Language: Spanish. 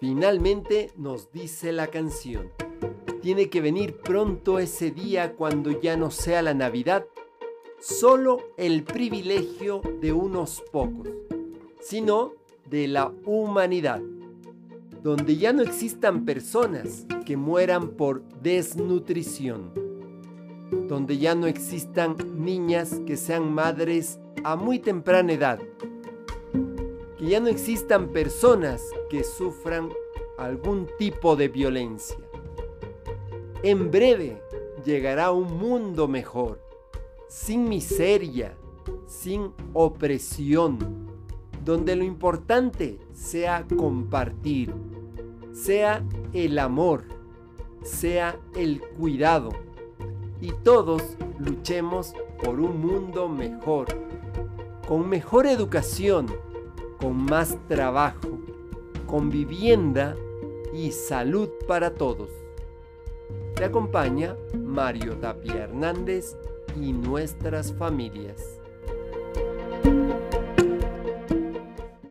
Finalmente nos dice la canción, tiene que venir pronto ese día cuando ya no sea la Navidad. Solo el privilegio de unos pocos, sino de la humanidad, donde ya no existan personas que mueran por desnutrición, donde ya no existan niñas que sean madres a muy temprana edad, que ya no existan personas que sufran algún tipo de violencia. En breve llegará un mundo mejor, sin miseria, sin opresión, donde lo importante sea compartir, sea el amor, sea el cuidado y todos luchemos por un mundo mejor, con mejor educación, con más trabajo, con vivienda y salud para todos. Te acompaña Mario Tapia Hernández y nuestras familias.